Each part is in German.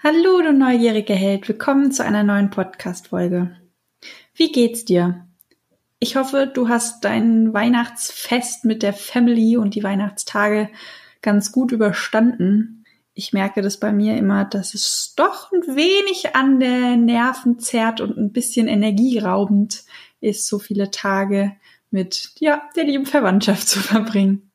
Hallo, du neugierige Held. Willkommen zu einer neuen Podcast-Folge. Wie geht's dir? Ich hoffe, du hast dein Weihnachtsfest mit der Family und die Weihnachtstage ganz gut überstanden. Ich merke das bei mir immer, dass es doch ein wenig an der Nerven zerrt und ein bisschen energieraubend ist, so viele Tage mit, ja, der lieben Verwandtschaft zu verbringen.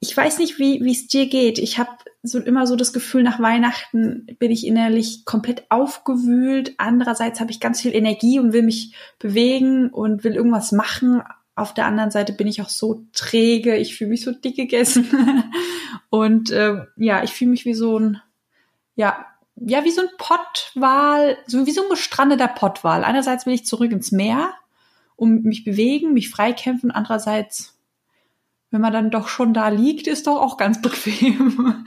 Ich weiß nicht, wie wie es dir geht. Ich habe so immer so das Gefühl, nach Weihnachten bin ich innerlich komplett aufgewühlt. Andererseits habe ich ganz viel Energie und will mich bewegen und will irgendwas machen. Auf der anderen Seite bin ich auch so träge. Ich fühle mich so dick gegessen. und äh, ja, ich fühle mich wie so ein, ja, ja, wie so ein Pottwal, so wie so ein gestrandeter Pottwal. Einerseits will ich zurück ins Meer, um mich bewegen, mich freikämpfen. Andererseits wenn man dann doch schon da liegt, ist doch auch ganz bequem.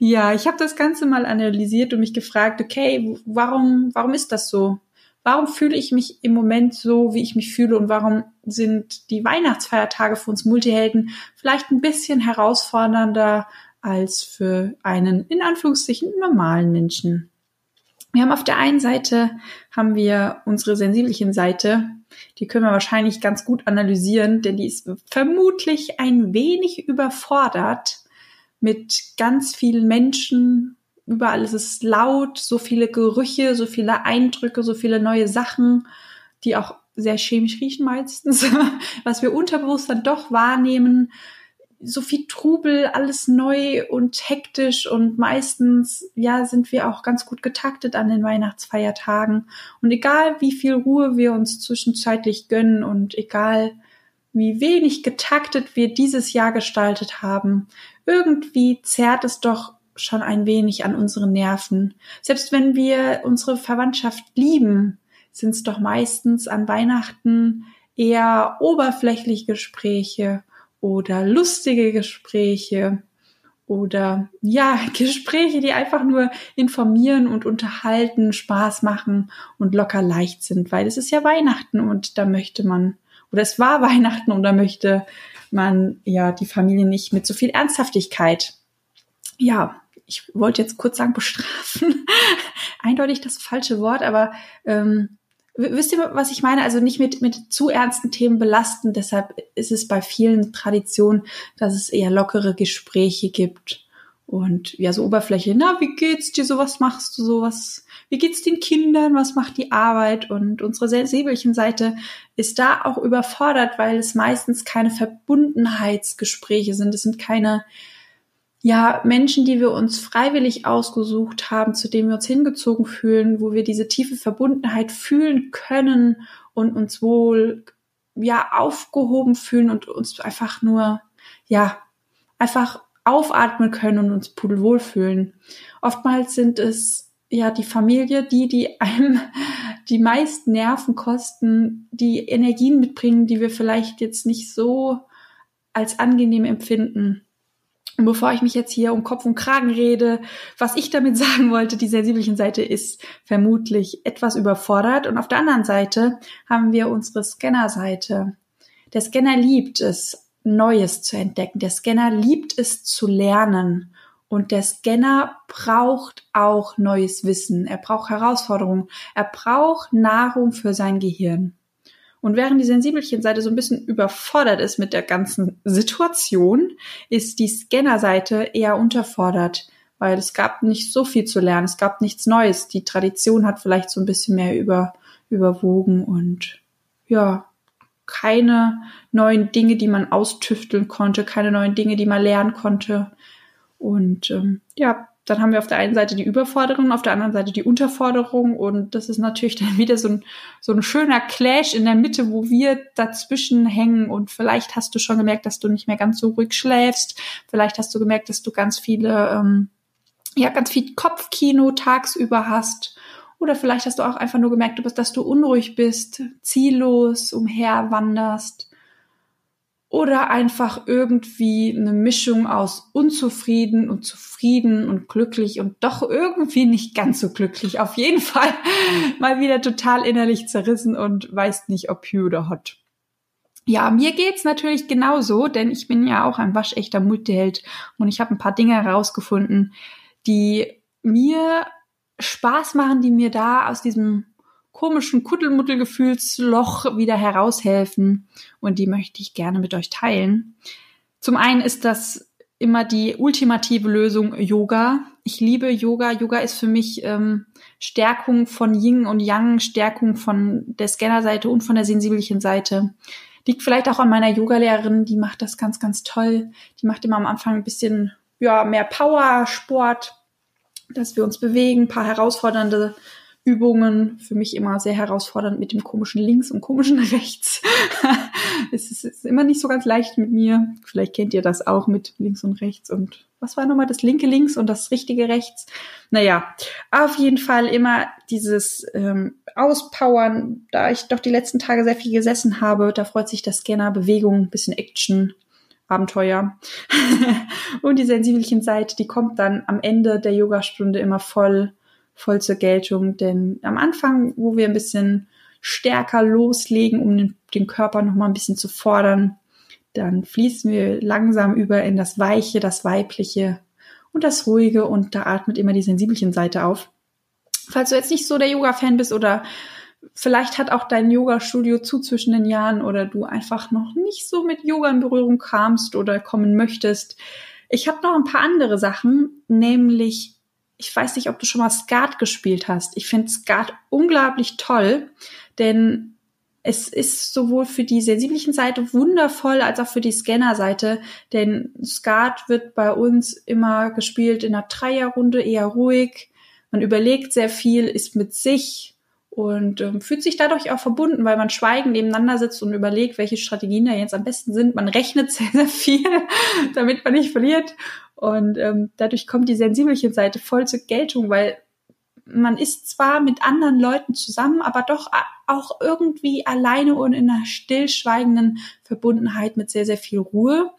ja, ich habe das Ganze mal analysiert und mich gefragt, okay, warum, warum ist das so? Warum fühle ich mich im Moment so, wie ich mich fühle und warum sind die Weihnachtsfeiertage für uns Multihelden vielleicht ein bisschen herausfordernder als für einen in Anführungszeichen normalen Menschen? Wir haben auf der einen Seite haben wir unsere sensibelchen Seite, die können wir wahrscheinlich ganz gut analysieren, denn die ist vermutlich ein wenig überfordert mit ganz vielen Menschen. Überall ist es laut, so viele Gerüche, so viele Eindrücke, so viele neue Sachen, die auch sehr chemisch riechen meistens, was wir unterbewusst dann doch wahrnehmen so viel Trubel, alles neu und hektisch und meistens, ja, sind wir auch ganz gut getaktet an den Weihnachtsfeiertagen. Und egal wie viel Ruhe wir uns zwischenzeitlich gönnen und egal wie wenig getaktet wir dieses Jahr gestaltet haben, irgendwie zerrt es doch schon ein wenig an unseren Nerven. Selbst wenn wir unsere Verwandtschaft lieben, sind es doch meistens an Weihnachten eher oberflächliche Gespräche oder lustige Gespräche oder ja, Gespräche, die einfach nur informieren und unterhalten, Spaß machen und locker leicht sind, weil es ist ja Weihnachten und da möchte man, oder es war Weihnachten und da möchte man ja die Familie nicht mit so viel Ernsthaftigkeit, ja, ich wollte jetzt kurz sagen bestrafen, eindeutig das falsche Wort, aber ähm, Wisst ihr, was ich meine? Also nicht mit, mit zu ernsten Themen belasten. Deshalb ist es bei vielen Traditionen, dass es eher lockere Gespräche gibt. Und ja, so Oberfläche. Na, wie geht's dir? So was machst du? So was? Wie geht's den Kindern? Was macht die Arbeit? Und unsere sensibelchen Seite ist da auch überfordert, weil es meistens keine Verbundenheitsgespräche sind. Es sind keine ja, Menschen, die wir uns freiwillig ausgesucht haben, zu denen wir uns hingezogen fühlen, wo wir diese tiefe Verbundenheit fühlen können und uns wohl, ja, aufgehoben fühlen und uns einfach nur, ja, einfach aufatmen können und uns pudelwohl fühlen. Oftmals sind es ja die Familie, die, die einem die meisten Nerven kosten, die Energien mitbringen, die wir vielleicht jetzt nicht so als angenehm empfinden. Und bevor ich mich jetzt hier um Kopf und Kragen rede, was ich damit sagen wollte, die sensibelchen Seite ist vermutlich etwas überfordert. Und auf der anderen Seite haben wir unsere Scanner-Seite. Der Scanner liebt es, Neues zu entdecken. Der Scanner liebt es zu lernen. Und der Scanner braucht auch neues Wissen. Er braucht Herausforderungen. Er braucht Nahrung für sein Gehirn. Und während die Sensibelchen-Seite so ein bisschen überfordert ist mit der ganzen Situation, ist die Scanner-Seite eher unterfordert, weil es gab nicht so viel zu lernen, es gab nichts Neues. Die Tradition hat vielleicht so ein bisschen mehr über, überwogen und ja, keine neuen Dinge, die man austüfteln konnte, keine neuen Dinge, die man lernen konnte. Und ähm, ja, dann haben wir auf der einen Seite die Überforderung, auf der anderen Seite die Unterforderung. Und das ist natürlich dann wieder so ein, so ein schöner Clash in der Mitte, wo wir dazwischen hängen. Und vielleicht hast du schon gemerkt, dass du nicht mehr ganz so ruhig schläfst, vielleicht hast du gemerkt, dass du ganz viele, ähm, ja, ganz viel Kopfkino tagsüber hast. Oder vielleicht hast du auch einfach nur gemerkt, dass du unruhig bist, ziellos umherwanderst oder einfach irgendwie eine Mischung aus unzufrieden und zufrieden und glücklich und doch irgendwie nicht ganz so glücklich. Auf jeden Fall mal wieder total innerlich zerrissen und weiß nicht, ob Hugh oder Hot. Ja, mir geht's natürlich genauso, denn ich bin ja auch ein waschechter Multiheld und ich habe ein paar Dinge herausgefunden, die mir Spaß machen, die mir da aus diesem komischen Kuddelmuddelgefühlsloch wieder heraushelfen. Und die möchte ich gerne mit euch teilen. Zum einen ist das immer die ultimative Lösung Yoga. Ich liebe Yoga. Yoga ist für mich ähm, Stärkung von Yin und Yang, Stärkung von der Scannerseite und von der sensibelchen Seite. Liegt vielleicht auch an meiner Yogalehrerin, die macht das ganz, ganz toll. Die macht immer am Anfang ein bisschen ja, mehr Power, Sport, dass wir uns bewegen, paar herausfordernde Übungen. Für mich immer sehr herausfordernd mit dem komischen Links und komischen Rechts. es, ist, es ist immer nicht so ganz leicht mit mir. Vielleicht kennt ihr das auch mit links und rechts und was war nochmal das linke links und das richtige rechts? Naja, auf jeden Fall immer dieses ähm, Auspowern, da ich doch die letzten Tage sehr viel gesessen habe, da freut sich das Scanner Bewegung, bisschen Action, Abenteuer. und die sensibelchen Seite, die kommt dann am Ende der Yogastunde immer voll, voll zur Geltung. Denn am Anfang, wo wir ein bisschen stärker loslegen, um den, den Körper nochmal ein bisschen zu fordern, dann fließen wir langsam über in das Weiche, das Weibliche und das Ruhige und da atmet immer die sensibelchen Seite auf. Falls du jetzt nicht so der Yoga-Fan bist oder vielleicht hat auch dein Yoga-Studio zu zwischen den Jahren oder du einfach noch nicht so mit Yoga in Berührung kamst oder kommen möchtest. Ich habe noch ein paar andere Sachen, nämlich, ich weiß nicht, ob du schon mal Skat gespielt hast. Ich finde Skat unglaublich toll, denn es ist sowohl für die sensiblichen Seite wundervoll als auch für die Scanner-Seite, denn Skat wird bei uns immer gespielt in einer Dreierrunde, eher ruhig. Man überlegt sehr viel, ist mit sich, und ähm, fühlt sich dadurch auch verbunden, weil man schweigend nebeneinander sitzt und überlegt, welche Strategien da jetzt am besten sind. Man rechnet sehr, sehr viel, damit man nicht verliert. Und ähm, dadurch kommt die sensibelchen Seite voll zur Geltung, weil man ist zwar mit anderen Leuten zusammen, aber doch auch irgendwie alleine und in einer stillschweigenden Verbundenheit mit sehr, sehr viel Ruhe.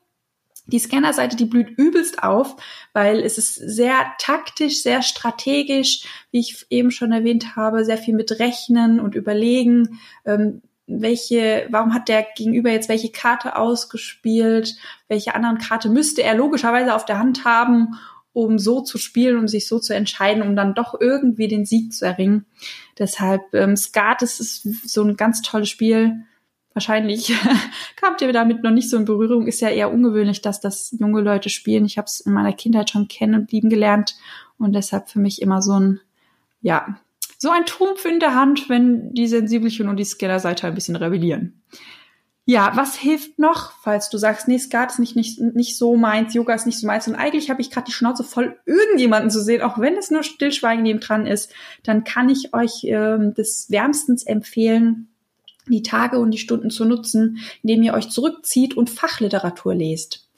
Die Scannerseite, die blüht übelst auf, weil es ist sehr taktisch, sehr strategisch, wie ich eben schon erwähnt habe, sehr viel mit Rechnen und Überlegen, ähm, welche, warum hat der Gegenüber jetzt welche Karte ausgespielt, welche anderen Karte müsste er logischerweise auf der Hand haben, um so zu spielen, um sich so zu entscheiden, um dann doch irgendwie den Sieg zu erringen. Deshalb ähm, Skat ist, ist so ein ganz tolles Spiel wahrscheinlich kamt ihr damit noch nicht so in Berührung. Ist ja eher ungewöhnlich, dass das junge Leute spielen. Ich habe es in meiner Kindheit schon kennen und lieben gelernt und deshalb für mich immer so ein, ja, so ein Trumpf in der Hand, wenn die Sensibelchen und die Scanner-Seite ein bisschen rebellieren. Ja, was hilft noch, falls du sagst, nee, Skat ist nicht, nicht, nicht so meins, Yoga ist nicht so meins und eigentlich habe ich gerade die Schnauze voll, irgendjemanden zu sehen, auch wenn es nur Stillschweigen neben dran ist, dann kann ich euch ähm, das wärmstens empfehlen, die Tage und die Stunden zu nutzen, indem ihr euch zurückzieht und Fachliteratur lest.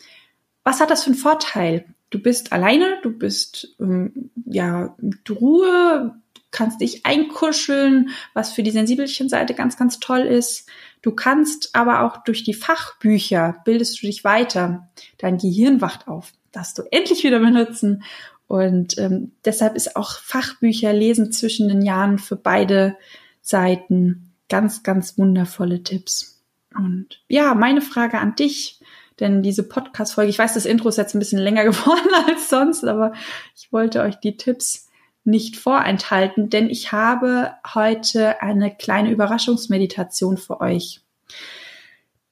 Was hat das für einen Vorteil? Du bist alleine, du bist ähm, ja mit Ruhe, kannst dich einkuscheln, was für die sensibelchen Seite ganz, ganz toll ist. Du kannst aber auch durch die Fachbücher bildest du dich weiter. Dein Gehirn wacht auf. Das du endlich wieder benutzen. Und ähm, deshalb ist auch Fachbücher lesen zwischen den Jahren für beide Seiten ganz, ganz wundervolle Tipps. Und ja, meine Frage an dich, denn diese Podcast-Folge, ich weiß, das Intro ist jetzt ein bisschen länger geworden als sonst, aber ich wollte euch die Tipps nicht vorenthalten, denn ich habe heute eine kleine Überraschungsmeditation für euch.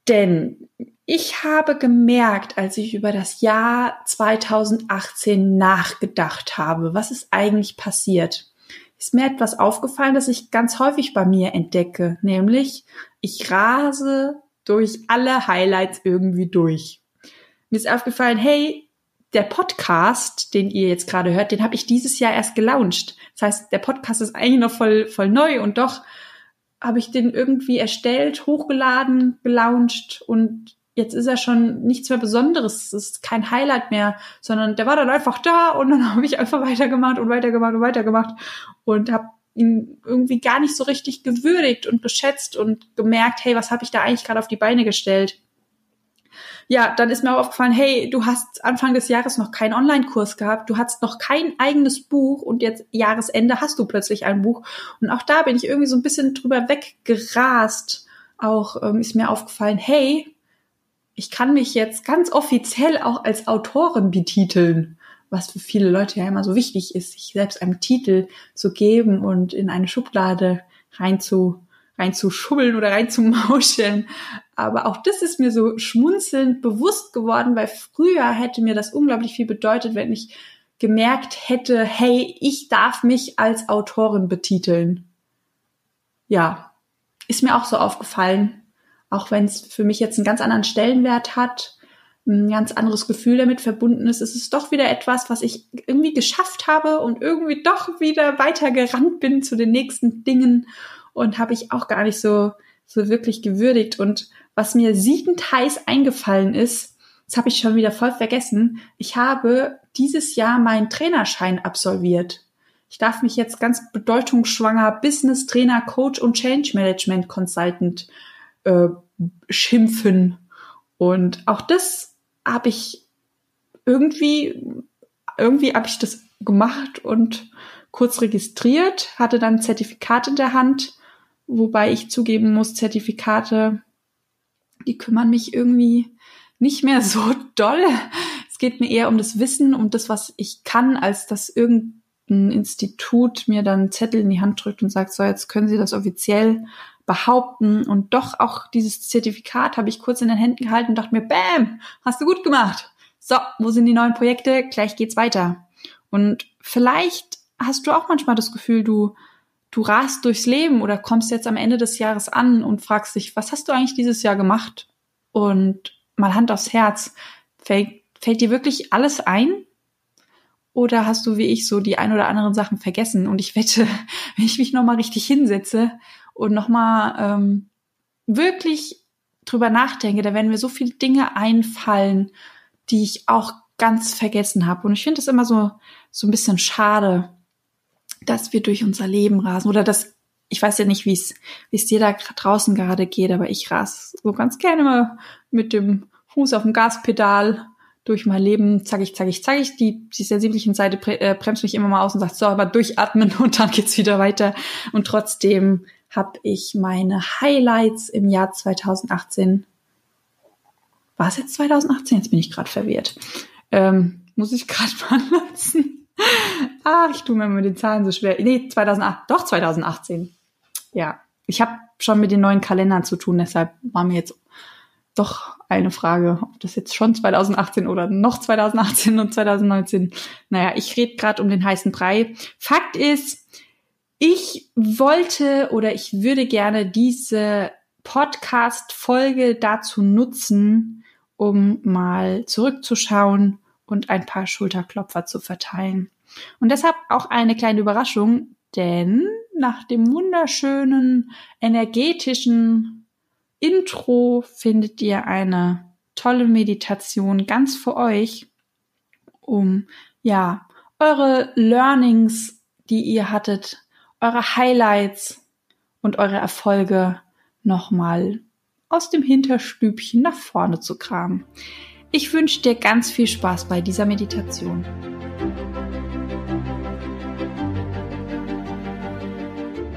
Denn ich habe gemerkt, als ich über das Jahr 2018 nachgedacht habe, was ist eigentlich passiert? ist mir etwas aufgefallen, das ich ganz häufig bei mir entdecke, nämlich ich rase durch alle Highlights irgendwie durch. Mir ist aufgefallen, hey, der Podcast, den ihr jetzt gerade hört, den habe ich dieses Jahr erst gelauncht. Das heißt, der Podcast ist eigentlich noch voll, voll neu und doch habe ich den irgendwie erstellt, hochgeladen, gelauncht und jetzt ist er schon nichts mehr Besonderes, es ist kein Highlight mehr, sondern der war dann einfach da und dann habe ich einfach weitergemacht und weitergemacht und weitergemacht und habe ihn irgendwie gar nicht so richtig gewürdigt und geschätzt und gemerkt, hey, was habe ich da eigentlich gerade auf die Beine gestellt? Ja, dann ist mir auch aufgefallen, hey, du hast Anfang des Jahres noch keinen Online-Kurs gehabt, du hast noch kein eigenes Buch und jetzt Jahresende hast du plötzlich ein Buch. Und auch da bin ich irgendwie so ein bisschen drüber weggerast. Auch ähm, ist mir aufgefallen, hey, ich kann mich jetzt ganz offiziell auch als Autorin betiteln. was für viele Leute ja immer so wichtig ist, sich selbst einen Titel zu geben und in eine Schublade rein zu, rein zu schubbeln oder rein zu mauscheln. Aber auch das ist mir so schmunzelnd bewusst geworden, weil früher hätte mir das unglaublich viel bedeutet, wenn ich gemerkt hätte, hey, ich darf mich als Autorin betiteln. Ja, ist mir auch so aufgefallen, auch wenn es für mich jetzt einen ganz anderen Stellenwert hat, ein ganz anderes Gefühl damit verbunden ist, ist es doch wieder etwas, was ich irgendwie geschafft habe und irgendwie doch wieder weiter gerannt bin zu den nächsten Dingen und habe ich auch gar nicht so so wirklich gewürdigt und was mir siegend heiß eingefallen ist, das habe ich schon wieder voll vergessen. Ich habe dieses Jahr meinen Trainerschein absolviert. Ich darf mich jetzt ganz bedeutungsschwanger Business Trainer, Coach und Change Management Consultant äh, schimpfen. Und auch das habe ich irgendwie, irgendwie habe ich das gemacht und kurz registriert, hatte dann ein Zertifikat in der Hand, wobei ich zugeben muss, Zertifikate, die kümmern mich irgendwie nicht mehr so doll. Es geht mir eher um das Wissen, um das, was ich kann, als dass irgendein Institut mir dann einen Zettel in die Hand drückt und sagt, so, jetzt können Sie das offiziell behaupten. Und doch auch dieses Zertifikat habe ich kurz in den Händen gehalten und dachte mir, bam, hast du gut gemacht. So, wo sind die neuen Projekte? Gleich geht's weiter. Und vielleicht hast du auch manchmal das Gefühl, du, du rast durchs Leben oder kommst jetzt am Ende des Jahres an und fragst dich, was hast du eigentlich dieses Jahr gemacht? Und mal Hand aufs Herz, fällt, fällt dir wirklich alles ein? Oder hast du wie ich so die ein oder anderen Sachen vergessen? Und ich wette, wenn ich mich nochmal richtig hinsetze und nochmal ähm, wirklich drüber nachdenke, da werden mir so viele Dinge einfallen, die ich auch ganz vergessen habe. Und ich finde es immer so, so ein bisschen schade, dass wir durch unser Leben rasen oder dass ich weiß ja nicht, wie es wie es dir da draußen gerade geht, aber ich ras so ganz gerne mal mit dem Fuß auf dem Gaspedal durch mein Leben, zack ich, zack ich, zack ich. Die, die sensiblichen Seite äh, bremst mich immer mal aus und sagt, so, aber durchatmen und dann geht's wieder weiter. Und trotzdem habe ich meine Highlights im Jahr 2018. War es jetzt 2018? Jetzt bin ich gerade verwirrt. Ähm, muss ich gerade mal lassen. Ah, ich tue mir mit den Zahlen so schwer. Nee, 2008, doch 2018 ja, ich habe schon mit den neuen Kalendern zu tun, deshalb war mir jetzt doch eine Frage, ob das jetzt schon 2018 oder noch 2018 und 2019. Naja, ich rede gerade um den heißen Brei. Fakt ist, ich wollte oder ich würde gerne diese Podcast-Folge dazu nutzen, um mal zurückzuschauen und ein paar Schulterklopfer zu verteilen. Und deshalb auch eine kleine Überraschung, denn nach dem wunderschönen, energetischen Intro findet ihr eine tolle Meditation ganz für euch, um ja eure Learnings, die ihr hattet, eure Highlights und eure Erfolge nochmal aus dem Hinterstübchen nach vorne zu kramen. Ich wünsche dir ganz viel Spaß bei dieser Meditation.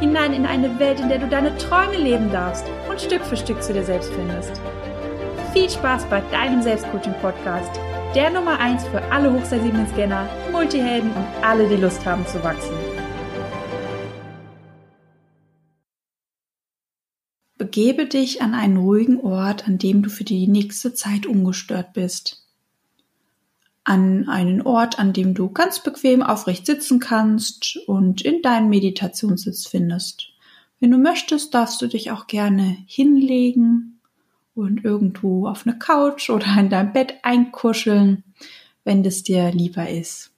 hinein in eine Welt, in der du deine Träume leben darfst und Stück für Stück zu dir selbst findest. Viel Spaß bei deinem Selbstcoaching-Podcast, der Nummer 1 für alle hochsensiblen Scanner, Multihelden und alle, die Lust haben zu wachsen. Begebe dich an einen ruhigen Ort, an dem du für die nächste Zeit ungestört bist an einen Ort, an dem du ganz bequem aufrecht sitzen kannst und in deinen Meditationssitz findest. Wenn du möchtest, darfst du dich auch gerne hinlegen und irgendwo auf eine Couch oder in dein Bett einkuscheln, wenn das dir lieber ist.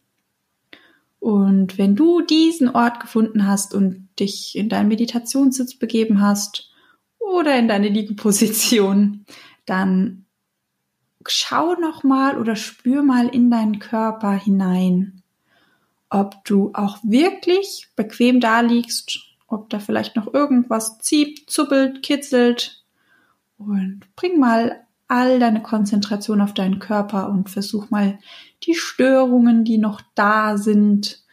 Und wenn du diesen Ort gefunden hast und dich in deinen Meditationssitz begeben hast oder in deine Liegeposition, dann schau noch mal oder spür mal in deinen Körper hinein. ob du auch wirklich bequem da liegst, ob da vielleicht noch irgendwas zieht, zuppelt, kitzelt. Und bring mal all deine Konzentration auf deinen Körper und versuch mal die Störungen, die noch da sind,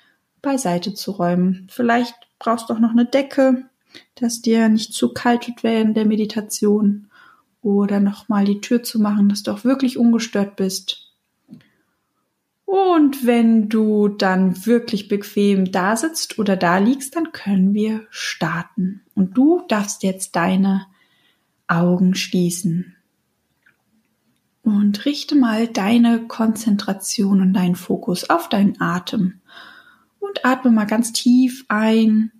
beiseite zu räumen. Vielleicht brauchst du auch noch eine Decke, dass dir nicht zu kalt wird während der Meditation oder nochmal die Tür zu machen, dass du auch wirklich ungestört bist. Und wenn du dann wirklich bequem da sitzt oder da liegst, dann können wir starten. Und du darfst jetzt deine Augen schließen. Und richte mal deine Konzentration und deinen Fokus auf deinen Atem. Und atme mal ganz tief ein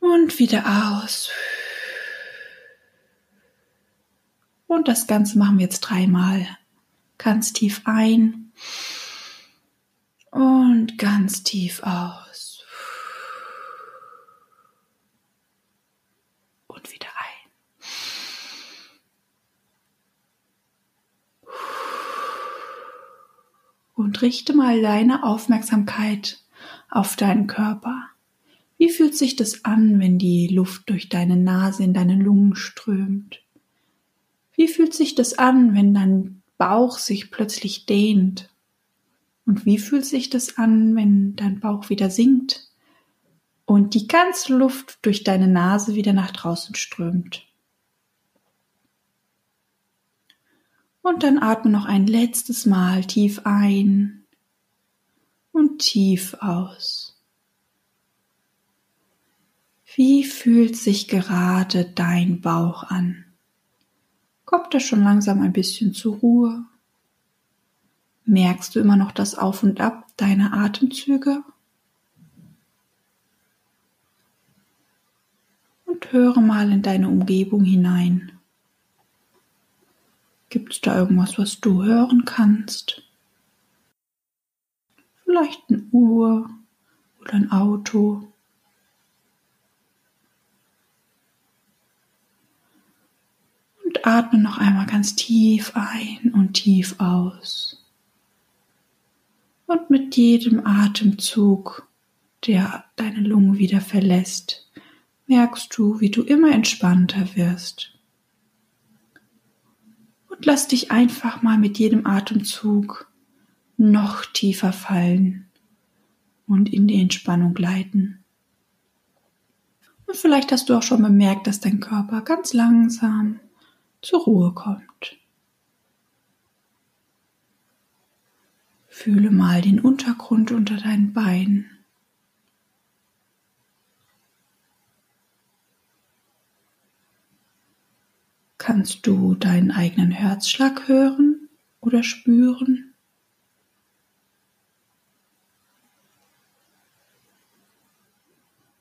und wieder aus. Und das Ganze machen wir jetzt dreimal. Ganz tief ein und ganz tief aus. Und wieder ein. Und richte mal deine Aufmerksamkeit auf deinen Körper. Wie fühlt sich das an, wenn die Luft durch deine Nase in deine Lungen strömt? Wie fühlt sich das an, wenn dein Bauch sich plötzlich dehnt? Und wie fühlt sich das an, wenn dein Bauch wieder sinkt und die ganze Luft durch deine Nase wieder nach draußen strömt? Und dann atme noch ein letztes Mal tief ein und tief aus. Wie fühlt sich gerade dein Bauch an? Kommt er schon langsam ein bisschen zur Ruhe? Merkst du immer noch das Auf und Ab deiner Atemzüge? Und höre mal in deine Umgebung hinein. Gibt es da irgendwas, was du hören kannst? Vielleicht eine Uhr oder ein Auto atme noch einmal ganz tief ein und tief aus. Und mit jedem Atemzug, der deine Lunge wieder verlässt, merkst du, wie du immer entspannter wirst. Und lass dich einfach mal mit jedem Atemzug noch tiefer fallen und in die Entspannung gleiten. Und vielleicht hast du auch schon bemerkt, dass dein Körper ganz langsam zur Ruhe kommt. Fühle mal den Untergrund unter deinen Beinen. Kannst du deinen eigenen Herzschlag hören oder spüren?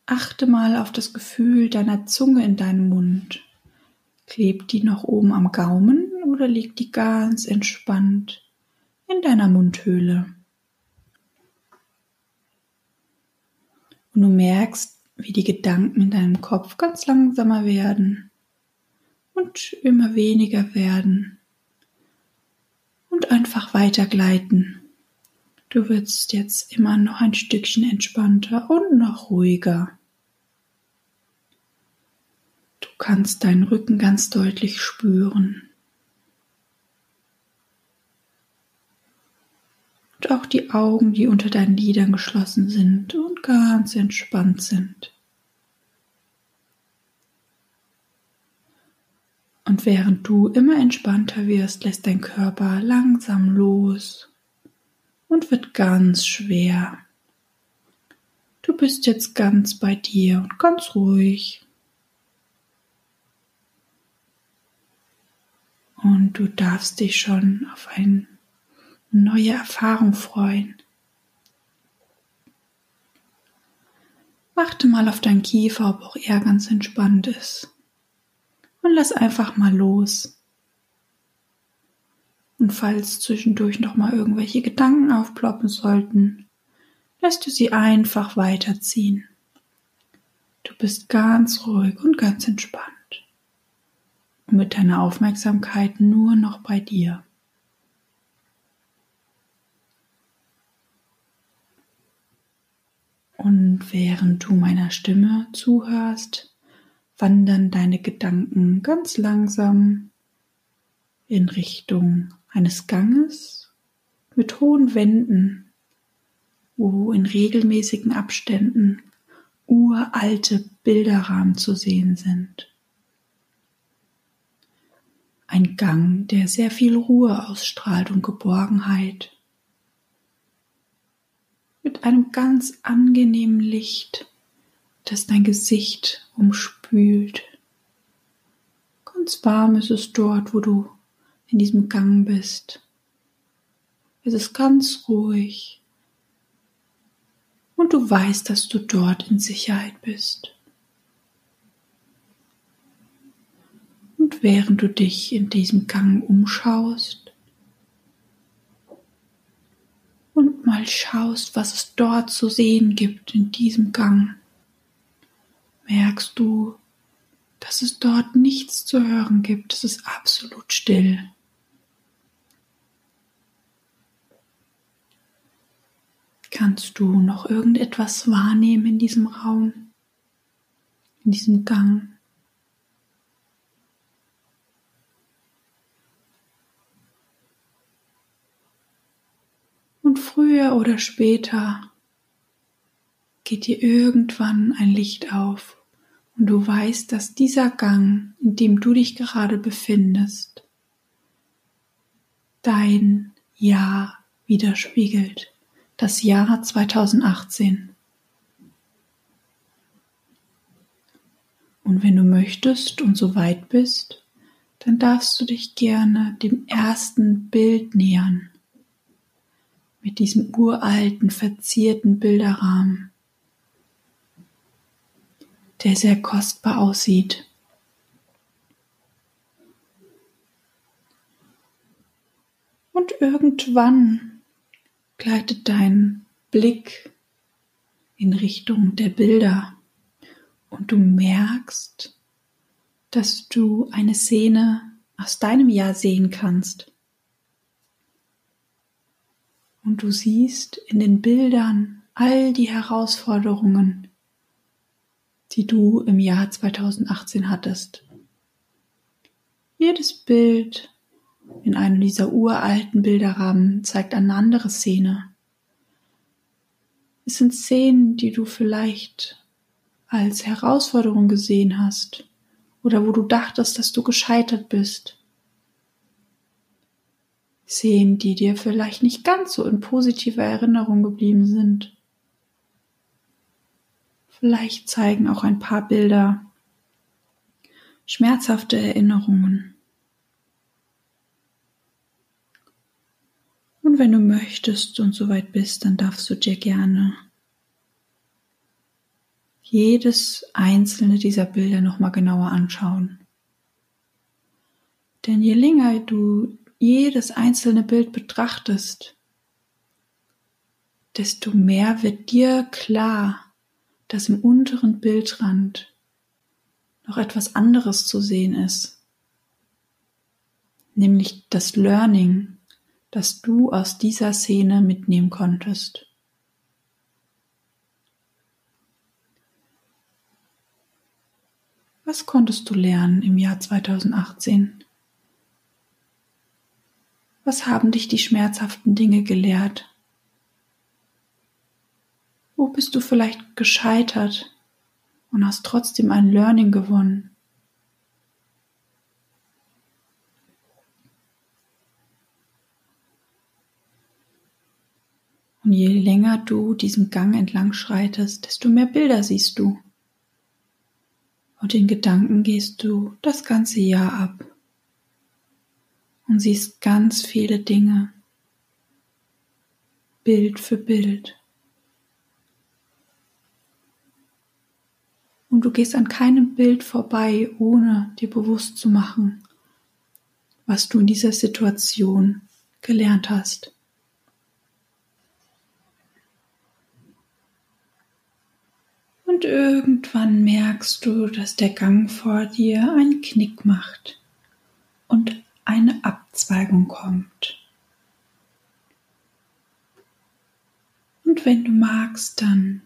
Achte mal auf das Gefühl deiner Zunge in deinem Mund. Klebt die noch oben am Gaumen oder liegt die ganz entspannt in deiner Mundhöhle? Und du merkst, wie die Gedanken in deinem Kopf ganz langsamer werden und immer weniger werden und einfach weitergleiten. Du wirst jetzt immer noch ein Stückchen entspannter und noch ruhiger. Du kannst deinen Rücken ganz deutlich spüren. Und auch die Augen, die unter deinen Lidern geschlossen sind und ganz entspannt sind. Und während du immer entspannter wirst, lässt dein Körper langsam los und wird ganz schwer. Du bist jetzt ganz bei dir und ganz ruhig. Und du darfst dich schon auf eine neue Erfahrung freuen. Achte mal auf deinen Kiefer, ob auch er ganz entspannt ist. Und lass einfach mal los. Und falls zwischendurch noch mal irgendwelche Gedanken aufploppen sollten, lässt du sie einfach weiterziehen. Du bist ganz ruhig und ganz entspannt mit deiner Aufmerksamkeit nur noch bei dir. Und während du meiner Stimme zuhörst, wandern deine Gedanken ganz langsam in Richtung eines Ganges mit hohen Wänden, wo in regelmäßigen Abständen uralte Bilderrahmen zu sehen sind. Ein Gang, der sehr viel Ruhe ausstrahlt und Geborgenheit. Mit einem ganz angenehmen Licht, das dein Gesicht umspült. Ganz warm ist es dort, wo du in diesem Gang bist. Es ist ganz ruhig und du weißt, dass du dort in Sicherheit bist. Und während du dich in diesem Gang umschaust und mal schaust, was es dort zu sehen gibt in diesem Gang, merkst du, dass es dort nichts zu hören gibt. Es ist absolut still. Kannst du noch irgendetwas wahrnehmen in diesem Raum, in diesem Gang? Früher oder später geht dir irgendwann ein Licht auf und du weißt, dass dieser Gang, in dem du dich gerade befindest, dein Ja widerspiegelt das Jahr 2018. Und wenn du möchtest und so weit bist, dann darfst du dich gerne dem ersten Bild nähern. Mit diesem uralten, verzierten Bilderrahmen, der sehr kostbar aussieht. Und irgendwann gleitet dein Blick in Richtung der Bilder und du merkst, dass du eine Szene aus deinem Jahr sehen kannst. Und du siehst in den Bildern all die Herausforderungen, die du im Jahr 2018 hattest. Jedes Bild in einem dieser uralten Bilderrahmen zeigt eine andere Szene. Es sind Szenen, die du vielleicht als Herausforderung gesehen hast oder wo du dachtest, dass du gescheitert bist. Szenen, die dir vielleicht nicht ganz so in positiver Erinnerung geblieben sind. Vielleicht zeigen auch ein paar Bilder schmerzhafte Erinnerungen. Und wenn du möchtest und soweit bist, dann darfst du dir gerne jedes einzelne dieser Bilder nochmal genauer anschauen. Denn je länger du jedes einzelne Bild betrachtest, desto mehr wird dir klar, dass im unteren Bildrand noch etwas anderes zu sehen ist, nämlich das Learning, das du aus dieser Szene mitnehmen konntest. Was konntest du lernen im Jahr 2018? Was haben dich die schmerzhaften Dinge gelehrt? Wo bist du vielleicht gescheitert und hast trotzdem ein Learning gewonnen? Und je länger du diesen Gang entlang schreitest, desto mehr Bilder siehst du. Und in Gedanken gehst du das ganze Jahr ab und siehst ganz viele Dinge, Bild für Bild. Und du gehst an keinem Bild vorbei, ohne dir bewusst zu machen, was du in dieser Situation gelernt hast. und irgendwann merkst du, dass der Gang vor dir einen Knick macht und eine Abzweigung kommt. Und wenn du magst, dann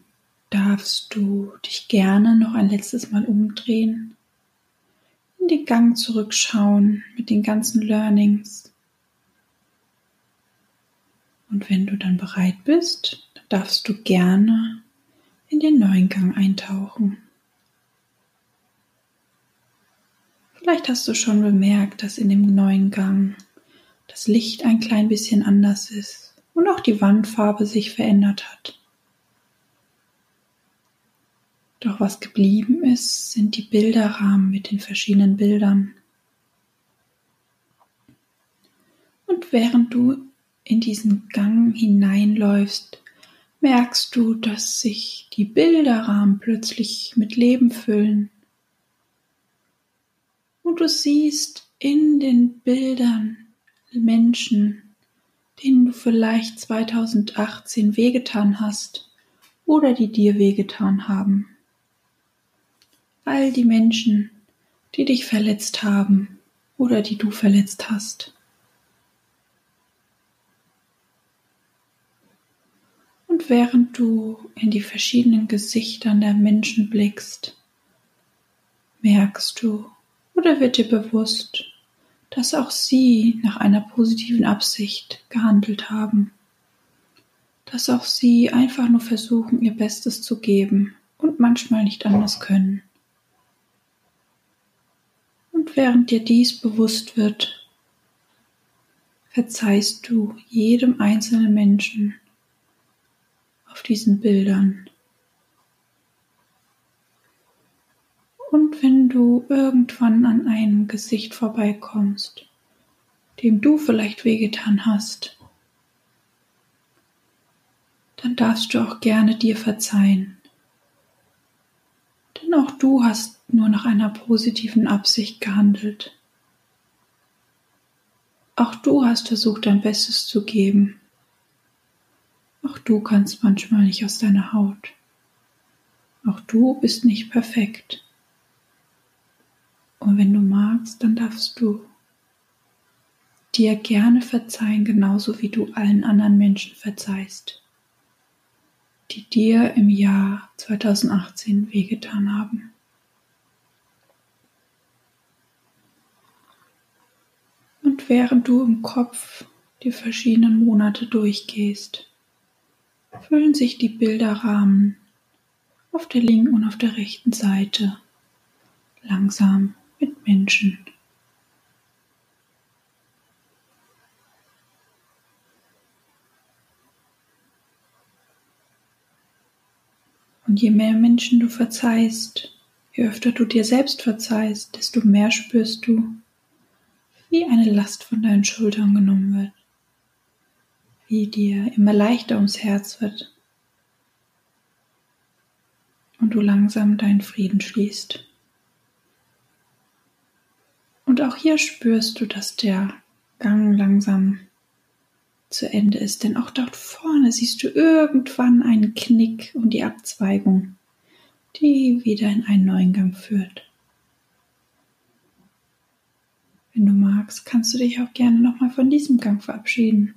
darfst du dich gerne noch ein letztes Mal umdrehen, in den Gang zurückschauen mit den ganzen Learnings. Und wenn du dann bereit bist, dann darfst du gerne in den neuen Gang eintauchen. Vielleicht hast du schon bemerkt, dass in dem neuen Gang das Licht ein klein bisschen anders ist und auch die Wandfarbe sich verändert hat. Doch was geblieben ist, sind die Bilderrahmen mit den verschiedenen Bildern. Und während du in diesen Gang hineinläufst, merkst du, dass sich die Bilderrahmen plötzlich mit Leben füllen und du siehst in den Bildern Menschen, denen du vielleicht 2018 wehgetan hast oder die dir wehgetan haben. All die Menschen, die dich verletzt haben oder die du verletzt hast. Und während du in die verschiedenen Gesichtern der Menschen blickst, merkst du, oder wird dir bewusst, dass auch sie nach einer positiven Absicht gehandelt haben? Dass auch sie einfach nur versuchen, ihr Bestes zu geben und manchmal nicht anders können. Und während dir dies bewusst wird, verzeihst du jedem einzelnen Menschen auf diesen Bildern Und wenn du irgendwann an einem Gesicht vorbeikommst, dem du vielleicht wehgetan hast, dann darfst du auch gerne dir verzeihen. Denn auch du hast nur nach einer positiven Absicht gehandelt. Auch du hast versucht, dein Bestes zu geben. Auch du kannst manchmal nicht aus deiner Haut. Auch du bist nicht perfekt. Und wenn du magst, dann darfst du dir gerne verzeihen, genauso wie du allen anderen Menschen verzeihst, die dir im Jahr 2018 wehgetan haben. Und während du im Kopf die verschiedenen Monate durchgehst, füllen sich die Bilderrahmen auf der linken und auf der rechten Seite langsam mit Menschen. Und je mehr Menschen du verzeihst, je öfter du dir selbst verzeihst, desto mehr spürst du, wie eine Last von deinen Schultern genommen wird, wie dir immer leichter ums Herz wird und du langsam deinen Frieden schließt. Und auch hier spürst du, dass der Gang langsam zu Ende ist, denn auch dort vorne siehst du irgendwann einen Knick und die Abzweigung, die wieder in einen neuen Gang führt. Wenn du magst, kannst du dich auch gerne nochmal von diesem Gang verabschieden.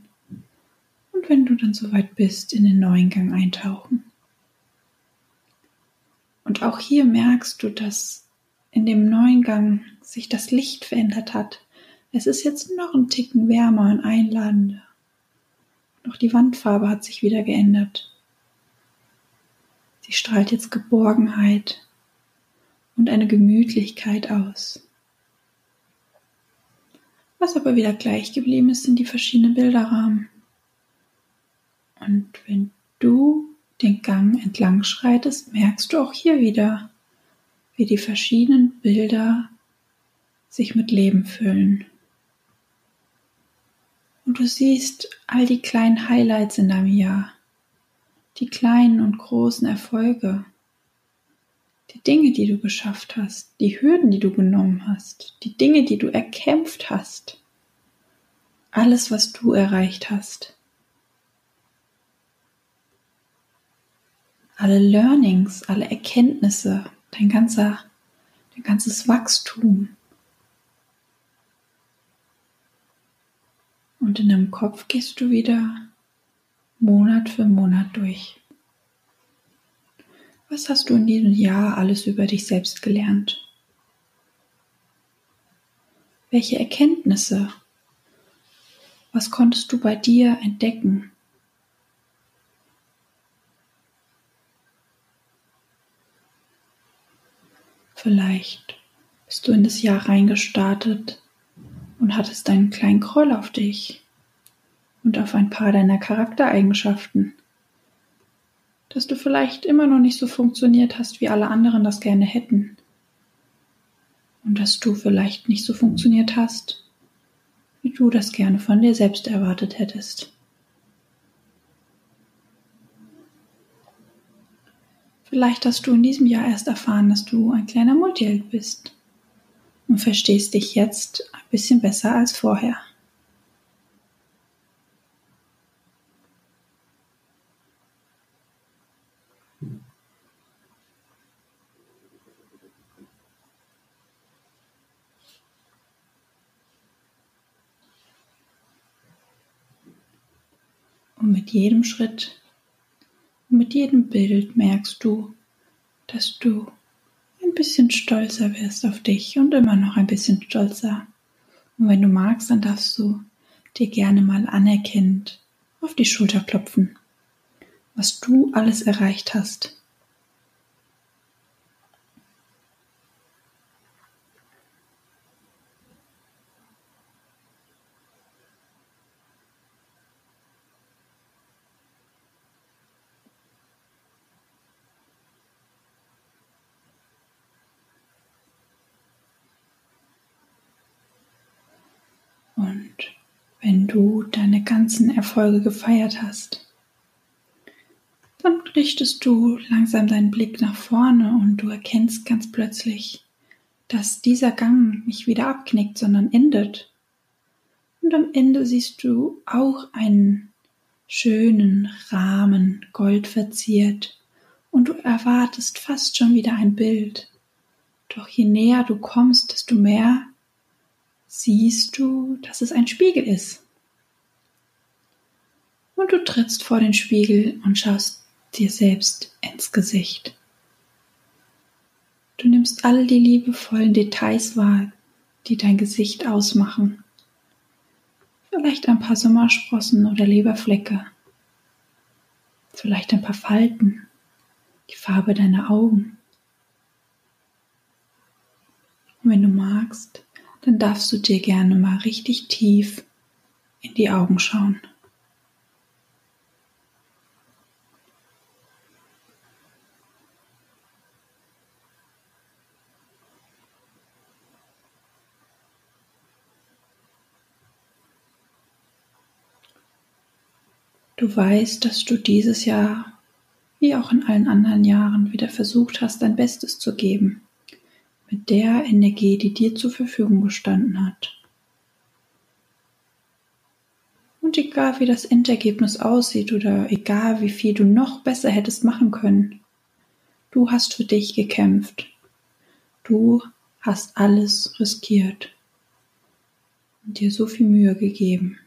Und wenn du dann soweit bist, in den neuen Gang eintauchen. Und auch hier merkst du, dass in dem neuen Gang sich das Licht verändert hat. Es ist jetzt noch ein Ticken wärmer und einladender. Doch die Wandfarbe hat sich wieder geändert. Sie strahlt jetzt Geborgenheit und eine Gemütlichkeit aus. Was aber wieder gleich geblieben ist, sind die verschiedenen Bilderrahmen. Und wenn du den Gang entlang schreitest, merkst du auch hier wieder, wie die verschiedenen Bilder sich mit Leben füllen. Und du siehst all die kleinen Highlights in deinem Jahr, die kleinen und großen Erfolge, die Dinge, die du geschafft hast, die Hürden, die du genommen hast, die Dinge, die du erkämpft hast, alles, was du erreicht hast. Alle Learnings, alle Erkenntnisse, dein ganzer, dein ganzes Wachstum. Und in deinem Kopf gehst du wieder Monat für Monat durch. Was hast du in diesem Jahr alles über dich selbst gelernt? Welche Erkenntnisse? Was konntest du bei dir entdecken? Vielleicht bist du in das Jahr reingestartet und hattest einen kleinen Groll auf dich und auf ein paar deiner Charaktereigenschaften, dass du vielleicht immer noch nicht so funktioniert hast, wie alle anderen das gerne hätten. Und dass du vielleicht nicht so funktioniert hast, wie du das gerne von dir selbst erwartet hättest. Vielleicht hast du in diesem Jahr erst erfahren, dass du ein kleiner Multiheld bist und verstehst dich jetzt ein bisschen besser als vorher. Und mit jedem Schritt mit jedem Bild merkst du, dass du bisschen stolzer wirst auf dich und immer noch ein bisschen stolzer. Und wenn du magst, dann darfst du dir gerne mal anerkennend auf die Schulter klopfen, was du alles erreicht hast. Und wenn du deine ganzen Erfolge gefeiert hast, dann richtest du langsam deinen Blick nach vorne und du erkennst ganz plötzlich, dass dieser Gang nicht wieder abknickt, sondern endet. Und am Ende siehst du auch einen schönen Rahmen, goldverziert, und du erwartest fast schon wieder ein Bild. Doch je näher du kommst, desto mehr siehst du, dass es ein Spiegel ist. Und du trittst vor den Spiegel und schaust dir selbst ins Gesicht. Du nimmst all die liebevollen Details wahr, die dein Gesicht ausmachen. Vielleicht ein paar Sommersprossen oder Leberflecke. Vielleicht ein paar Falten, die Farbe deiner Augen. Und wenn du magst, dann darfst du dir gerne mal richtig tief in die Augen schauen. Du weißt, dass du dieses Jahr, wie auch in allen anderen Jahren, wieder versucht hast, dein Bestes zu geben mit der Energie, die dir zur Verfügung gestanden hat. Und egal wie das Endergebnis aussieht oder egal wie viel du noch besser hättest machen können, du hast für dich gekämpft. Du hast alles riskiert und dir so viel Mühe gegeben.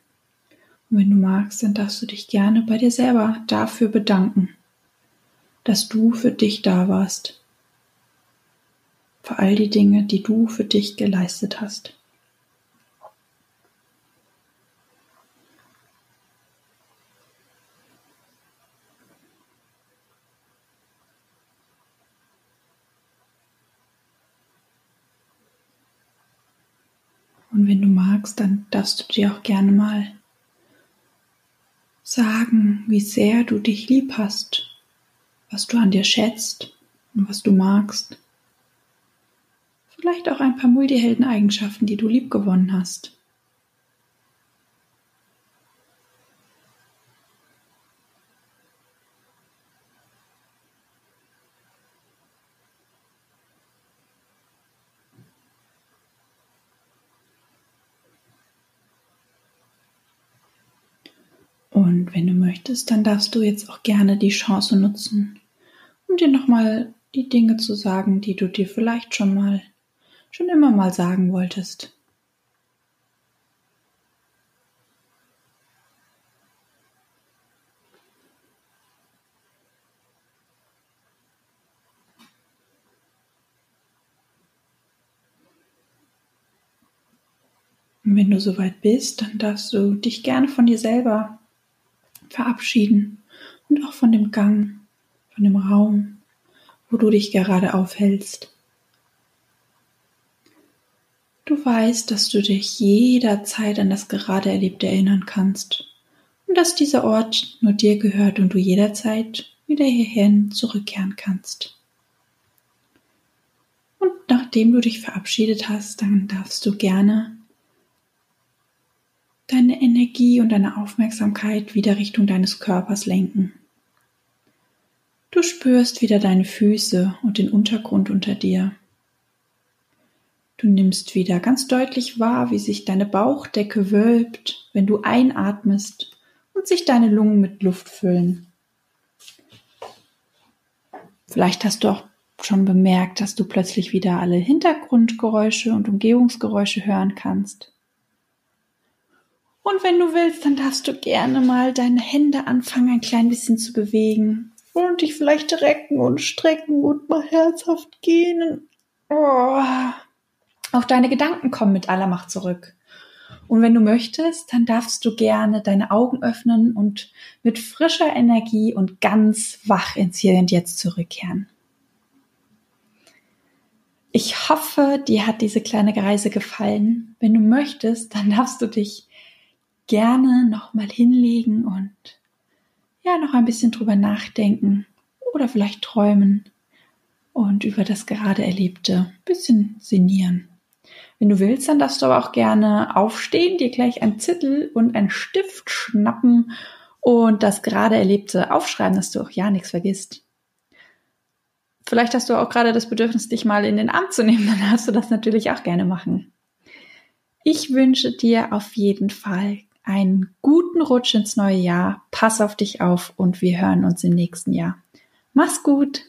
Und wenn du magst, dann darfst du dich gerne bei dir selber dafür bedanken, dass du für dich da warst, für all die Dinge, die du für dich geleistet hast. Und wenn du magst, dann darfst du dir auch gerne mal sagen, wie sehr du dich lieb hast, was du an dir schätzt und was du magst. Vielleicht auch ein paar Multihelden-Eigenschaften, die du liebgewonnen hast. Und wenn du möchtest, dann darfst du jetzt auch gerne die Chance nutzen, um dir nochmal die Dinge zu sagen, die du dir vielleicht schon mal, schon immer mal sagen wolltest. Und wenn du soweit bist, dann darfst du dich gerne von dir selber verabschieden und auch von dem Gang, von dem Raum, wo du dich gerade aufhältst. Du weißt, dass du dich jederzeit an das gerade Erlebte erinnern kannst und dass dieser Ort nur dir gehört und du jederzeit wieder hierhin zurückkehren kannst. Und nachdem du dich verabschiedet hast, dann darfst du gerne deine Energie und deine Aufmerksamkeit wieder Richtung deines Körpers lenken. Du spürst wieder deine Füße und den Untergrund unter dir. Du nimmst wieder ganz deutlich wahr, wie sich deine Bauchdecke wölbt, wenn du einatmest und sich deine Lungen mit Luft füllen. Vielleicht hast du auch schon bemerkt, dass du plötzlich wieder alle Hintergrundgeräusche und Umgebungsgeräusche hören kannst. Und wenn du willst, dann darfst du gerne mal deine Hände anfangen, ein klein bisschen zu bewegen und dich vielleicht recken und strecken und mal herzhaft gehen. Oh. Auch deine Gedanken kommen mit aller Macht zurück. Und wenn du möchtest, dann darfst du gerne deine Augen öffnen und mit frischer Energie und ganz wach ins Hier und Jetzt zurückkehren. Ich hoffe, dir hat diese kleine Reise gefallen. Wenn du möchtest, dann darfst du dich gerne nochmal hinlegen und ja, noch ein bisschen drüber nachdenken oder vielleicht träumen und über das gerade Erlebte ein bisschen sinnieren. Wenn du willst, dann darfst du aber auch gerne aufstehen, dir gleich ein Zettel und einen Stift schnappen und das gerade Erlebte aufschreiben, dass du auch ja nichts vergisst. Vielleicht hast du auch gerade das Bedürfnis, dich mal in den Arm zu nehmen, dann darfst du das natürlich auch gerne machen. Ich wünsche dir auf jeden Fall einen guten Rutsch ins neue Jahr. Pass auf dich auf und wir hören uns im nächsten Jahr. Mach's gut!